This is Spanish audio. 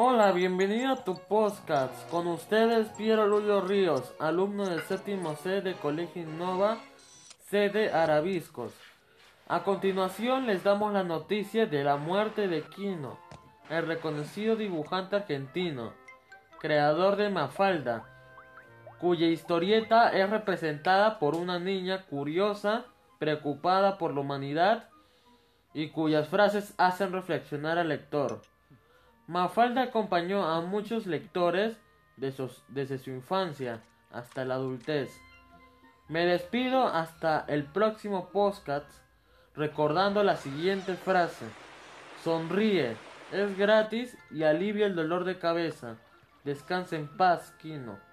Hola, bienvenido a tu podcast. Con ustedes Piero Lulio Ríos, alumno del séptimo C de Colegio Innova, sede Arabiscos. A continuación les damos la noticia de la muerte de Quino, el reconocido dibujante argentino, creador de Mafalda, cuya historieta es representada por una niña curiosa, preocupada por la humanidad y cuyas frases hacen reflexionar al lector. Mafalda acompañó a muchos lectores desde su infancia hasta la adultez. Me despido hasta el próximo podcast recordando la siguiente frase. Sonríe, es gratis y alivia el dolor de cabeza. Descansa en paz, Kino.